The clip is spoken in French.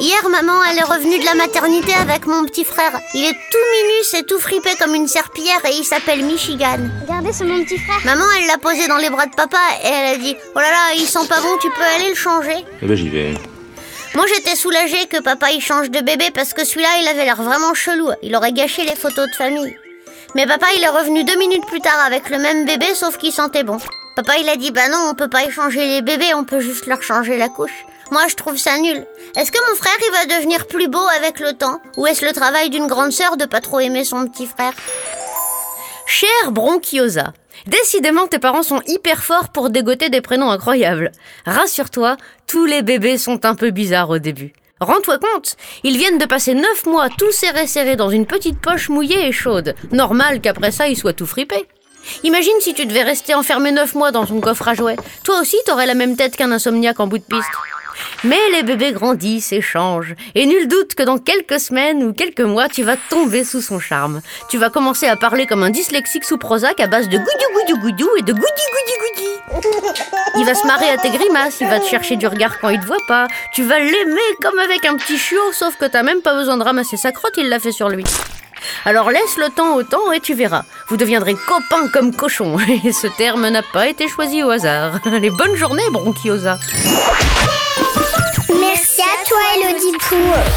hier maman elle est revenue de la maternité avec mon petit frère. Il est tout minus et tout fripé comme une serpillière et il s'appelle Michigan. Regardez ce mon petit frère. Maman elle l'a posé dans les bras de papa et elle a dit Oh là là, il sent pas bon, tu peux aller le changer Eh ben j'y vais. Moi j'étais soulagée que papa il change de bébé parce que celui-là il avait l'air vraiment chelou. Il aurait gâché les photos de famille. Mais papa il est revenu deux minutes plus tard avec le même bébé sauf qu'il sentait bon. Papa il a dit bah non on peut pas échanger les bébés, on peut juste leur changer la couche. Moi je trouve ça nul. Est-ce que mon frère il va devenir plus beau avec le temps? Ou est-ce le travail d'une grande sœur de pas trop aimer son petit frère? Cher Bronchiosa, décidément tes parents sont hyper forts pour dégoter des prénoms incroyables. Rassure-toi, tous les bébés sont un peu bizarres au début. Rends-toi compte, ils viennent de passer 9 mois tout serrés serrés dans une petite poche mouillée et chaude. Normal qu'après ça, ils soient tout fripés. Imagine si tu devais rester enfermé 9 mois dans ton coffre à jouets. Toi aussi, t'aurais la même tête qu'un insomniaque en bout de piste. Mais les bébés grandissent et changent, et nul doute que dans quelques semaines ou quelques mois, tu vas tomber sous son charme. Tu vas commencer à parler comme un dyslexique sous Prozac à base de goudou goudou goudou et de goudi goudi goudi. Il va se marrer à tes grimaces, il va te chercher du regard quand il te voit pas. Tu vas l'aimer comme avec un petit chiot, sauf que t'as même pas besoin de ramasser sa crotte, il l'a fait sur lui. Alors laisse le temps au temps et tu verras. Vous deviendrez copains comme cochons. Et ce terme n'a pas été choisi au hasard. Les bonnes journées, Bronchiosa. cool.